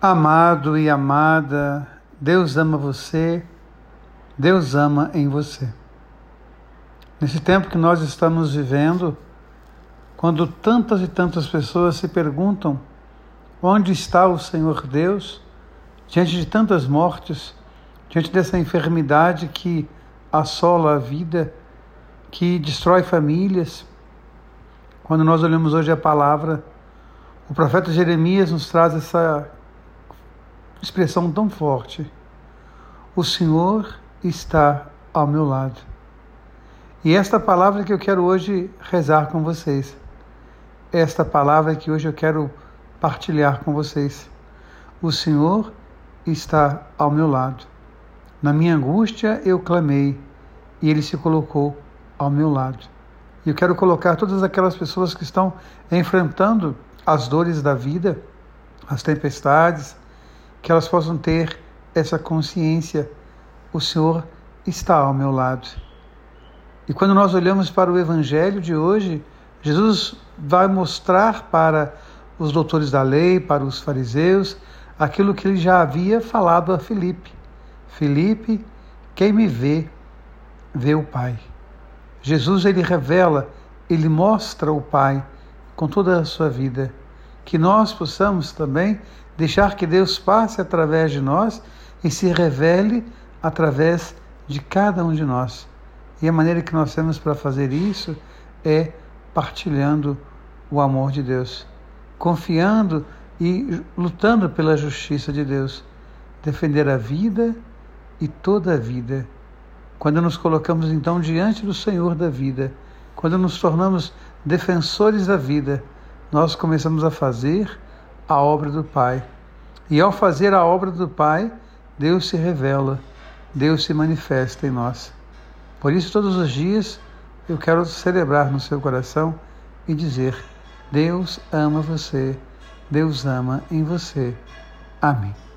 Amado e amada, Deus ama você, Deus ama em você. Nesse tempo que nós estamos vivendo, quando tantas e tantas pessoas se perguntam onde está o Senhor Deus, diante de tantas mortes, diante dessa enfermidade que assola a vida, que destrói famílias, quando nós olhamos hoje a palavra, o profeta Jeremias nos traz essa expressão tão forte. O Senhor está ao meu lado. E esta palavra que eu quero hoje rezar com vocês, esta palavra que hoje eu quero partilhar com vocês. O Senhor está ao meu lado. Na minha angústia eu clamei e Ele se colocou ao meu lado. E eu quero colocar todas aquelas pessoas que estão enfrentando as dores da vida, as tempestades, que elas possam ter essa consciência: o Senhor está ao meu lado. E quando nós olhamos para o Evangelho de hoje, Jesus vai mostrar para os doutores da lei, para os fariseus, aquilo que ele já havia falado a Filipe. Filipe, quem me vê, vê o Pai. Jesus ele revela, ele mostra o Pai com toda a sua vida. Que nós possamos também deixar que Deus passe através de nós e se revele através de cada um de nós. E a maneira que nós temos para fazer isso é partilhando o amor de Deus, confiando e lutando pela justiça de Deus, defender a vida e toda a vida. Quando nos colocamos então diante do Senhor da vida, quando nos tornamos defensores da vida, nós começamos a fazer a obra do Pai. E ao fazer a obra do Pai, Deus se revela, Deus se manifesta em nós. Por isso, todos os dias, eu quero celebrar no seu coração e dizer: Deus ama você, Deus ama em você. Amém.